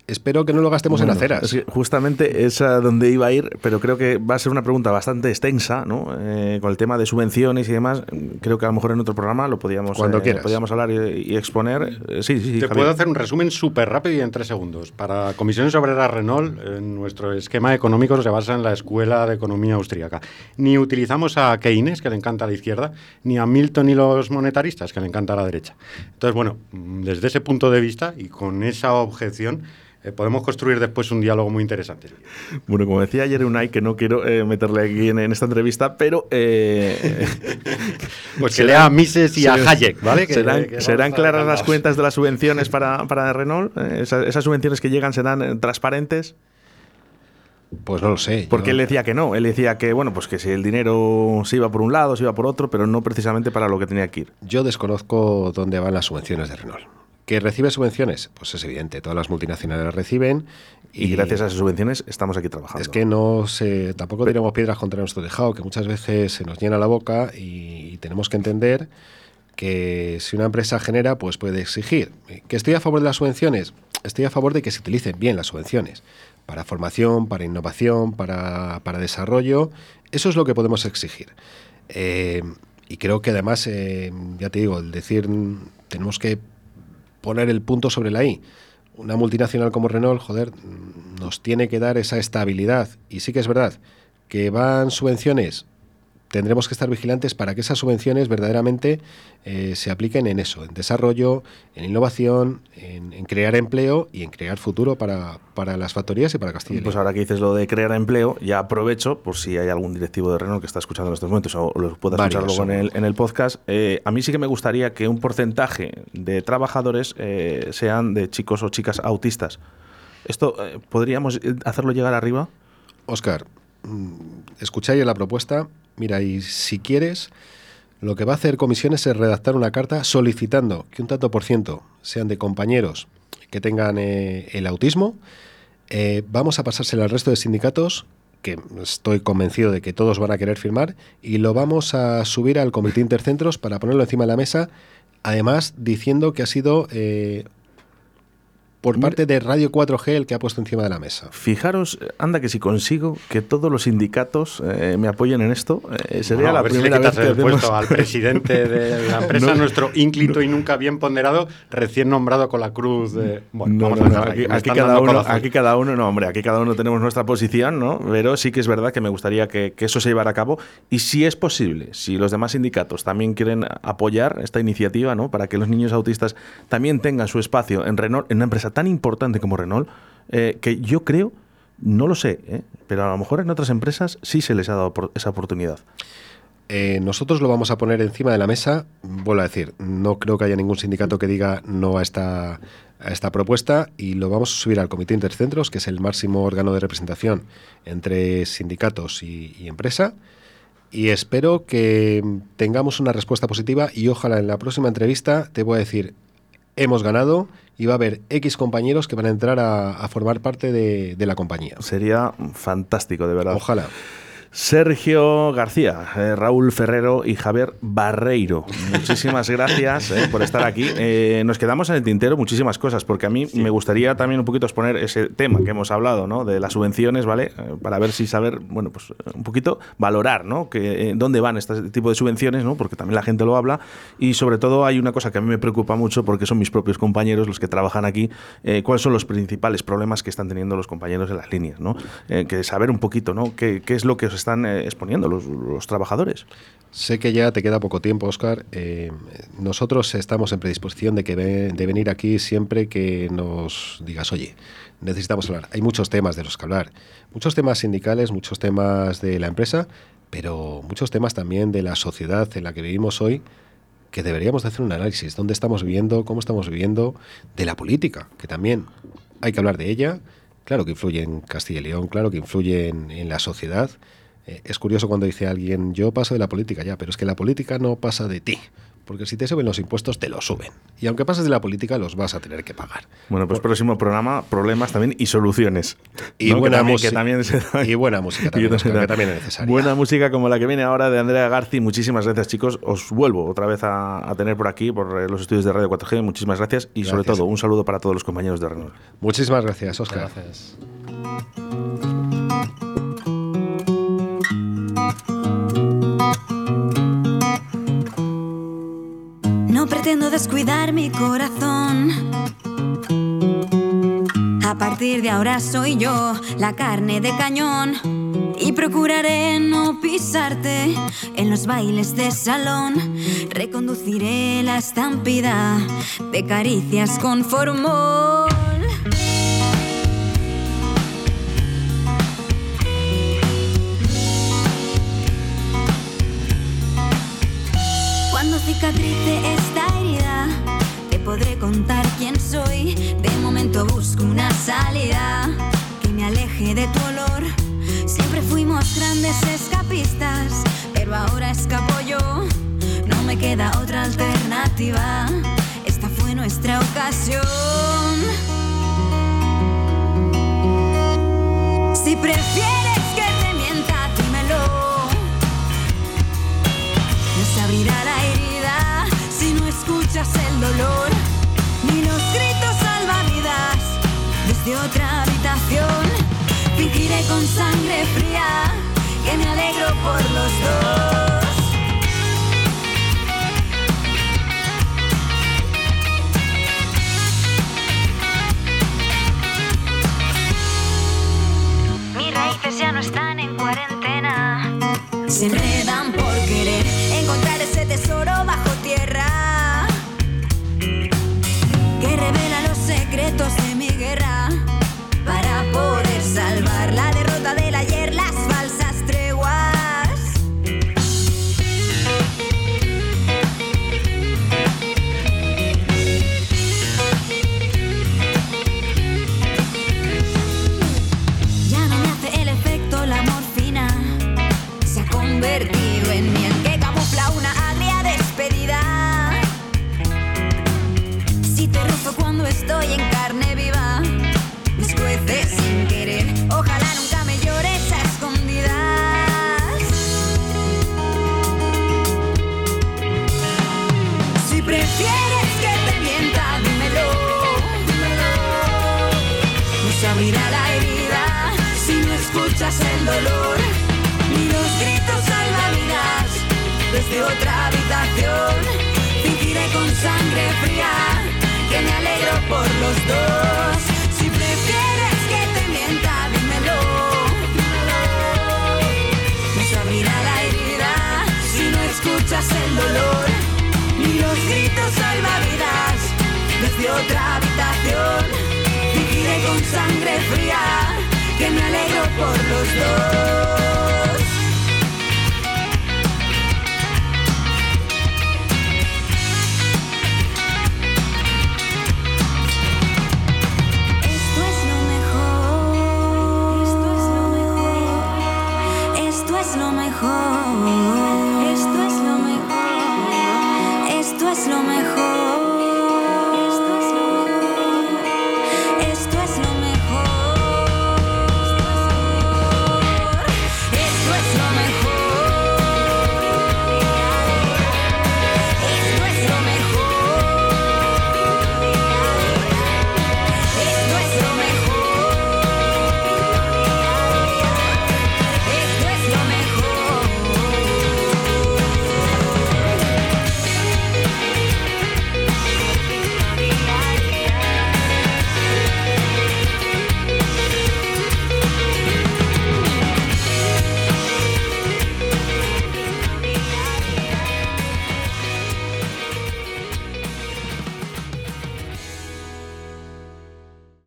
espero que no lo gastemos en aceras.
justamente es a donde iba a ir, pero creo que va a ser una pregunta bastante extensa, ¿no? Eh, con el tema de subvenciones y demás. Creo que a lo mejor en otro programa lo podíamos,
Cuando
eh, podíamos hablar y, exponer. Eh, sí, sí,
Te puedo hacer un resumen súper rápido y en tres segundos. Para Comisiones Obreras Renault, en nuestro esquema económico se basa en la Escuela de Economía Austríaca. Ni utilizamos a Keynes, que le encanta a la izquierda, ni a Milton y los monetaristas, que le encanta a la derecha. Entonces, bueno, desde ese punto de vista y con esa objeción, eh, podemos construir después un diálogo muy interesante.
Bueno, como decía ayer Unai, que no quiero eh, meterle aquí en, esta entrevista, pero... Eh,
pues que lea a Mises y a Hayek, ¿vale?
serán, claras las cuentas de las subvenciones para, para Renault? Esas, subvenciones que llegan serán transparentes?
Pues no lo sé.
Porque él decía que no. Él decía que, bueno, pues que si el dinero se iba por un lado, se iba por otro, pero no precisamente para lo que tenía que ir.
Yo desconozco dónde van las subvenciones de Renault. ¿Que recibe subvenciones? Pues es evidente, todas las multinacionales las reciben.
Y, gracias a esas subvenciones estamos aquí trabajando.
Es que no se, tampoco tenemos piedras contra nuestro tejado, que muchas veces se nos llena la boca y, tenemos que entender que si una empresa genera, pues puede exigir. ¿Que estoy a favor de las subvenciones? estoy a favor de que se utilicen bien las subvenciones para formación, para innovación, para, desarrollo. Eso es lo que podemos exigir. Eh, y creo que además, eh, ya te digo, el decir, tenemos que poner el punto sobre la I. Una multinacional como Renault, joder, nos tiene que dar esa estabilidad. Y sí que es verdad que van subvenciones tendremos que estar vigilantes para que esas subvenciones verdaderamente eh, se apliquen en eso, en desarrollo, en innovación, en, crear empleo y en crear futuro para, para, las factorías y para Castilla
Pues ahora que dices lo de crear empleo, ya aprovecho, por si hay algún directivo de Renault que está escuchando en estos momentos o lo pueda escuchar luego en el, en el podcast, eh, a mí sí que me gustaría que un porcentaje de trabajadores eh, sean de chicos o chicas autistas. ¿Esto podríamos hacerlo llegar arriba?
Oscar, mm, escucháis la propuesta, Mira, y si quieres, lo que va a hacer comisiones es redactar una carta solicitando que un tanto por ciento sean de compañeros que tengan eh, el autismo. Eh, vamos a pasárselo al resto de sindicatos que estoy convencido de que todos van a querer firmar, y lo vamos a subir al comité intercentros para ponerlo encima de la mesa, además diciendo que ha sido eh, por parte de Radio 4G el que ha puesto encima de la mesa.
Fijaros, anda que si consigo que todos los sindicatos eh, me apoyen en esto, eh, sería la primera vez que
el puesto al presidente de la empresa, nuestro ínclito y nunca bien ponderado, recién nombrado con la cruz de...
Bueno, vamos a aquí, aquí, cada uno, aquí cada uno, no, hombre, aquí cada uno tenemos nuestra posición, ¿no? Pero sí que es verdad que me gustaría que, que eso se llevara a cabo y si es posible, si los demás sindicatos también quieren apoyar esta iniciativa, ¿no? Para que los niños autistas también tengan su espacio en Renault, en una empresa tan importante como Renault, eh, que yo creo, no lo sé, eh, pero a lo mejor en otras empresas sí se les ha dado esa oportunidad.
Eh, nosotros lo vamos a poner encima de la mesa. Vuelvo a decir, no creo que haya ningún sindicato que diga no a esta, a esta propuesta y lo vamos a subir al Comité Intercentros, que es el máximo órgano de representación entre sindicatos y, y empresa. Y espero que tengamos una respuesta positiva y ojalá en la próxima entrevista te voy a decir, hemos ganado y va a haber X compañeros que van a entrar a, formar parte de, de la compañía.
Sería fantástico, de verdad.
Ojalá.
Sergio García, eh, Raúl Ferrero y Javier Barreiro. Muchísimas gracias eh, por estar aquí. Eh, nos quedamos en el tintero muchísimas cosas, porque a mí me gustaría también un poquito exponer ese tema que hemos hablado, ¿no? De las subvenciones, ¿vale? para ver si saber, bueno, pues un poquito valorar, ¿no? Que, dónde van este tipo de subvenciones, ¿no? Porque también la gente lo habla. Y sobre todo hay una cosa que a mí me preocupa mucho, porque son mis propios compañeros los que trabajan aquí, cuáles son los principales problemas que están teniendo los compañeros en las líneas, ¿no? que saber un poquito, ¿no? ¿Qué, qué es lo que os están eh, exponiendo los, trabajadores.
Sé que ya te queda poco tiempo, Oscar. Eh, nosotros estamos en predisposición de, que de venir aquí siempre que nos digas, oye, necesitamos hablar. Hay muchos temas de los que hablar. Muchos temas sindicales, muchos temas de la empresa, pero muchos temas también de la sociedad en la que vivimos hoy que deberíamos de hacer un análisis. ¿Dónde estamos viviendo? ¿Cómo estamos viviendo? De la política, que también hay que hablar de ella. Claro que influye en Castilla y León, claro que influye en la sociedad eh, es curioso cuando dice alguien, yo paso de la política ya, pero es que la política no pasa de ti. Porque si te suben los impuestos, te los suben. Y aunque pases de la política, los vas a tener que pagar.
Bueno, pues próximo programa, problemas también y soluciones.
Y, buena, música, y buena música también, que también es necesaria.
Buena música como la que viene ahora de Andrea Garci. Muchísimas gracias, chicos. Os vuelvo otra vez a, tener por aquí, por los estudios de Radio 4G. Muchísimas gracias. Y sobre todo, un saludo para todos los compañeros de Renault.
Muchísimas gracias, Oscar.
Gracias.
Pretendo descuidar mi corazón. A partir de ahora soy yo la carne de cañón y procuraré no pisarte en los bailes de salón. Reconduciré la estampida de caricias con formol. Cuando una salida que me aleje de tu olor. Siempre fuimos grandes escapistas, pero ahora escapo yo. No me queda otra alternativa. Esta fue nuestra ocasión. Si prefieres que te mienta, dímelo. No se abrirá la escuchas el dolor, ni los gritos. Desde otra habitación. Fingiré con sangre fría que me alegro por los dos. Mis raíces ya no están en cuarentena. Se enredan desde otra habitación. Fingiré con sangre fría que me alegro por los dos. Si prefieres que te mienta, dímelo. No abrirá la herida si no escuchas el dolor ni los gritos salvavidas desde otra habitación. Fingiré con sangre fría que me alegro por los dos.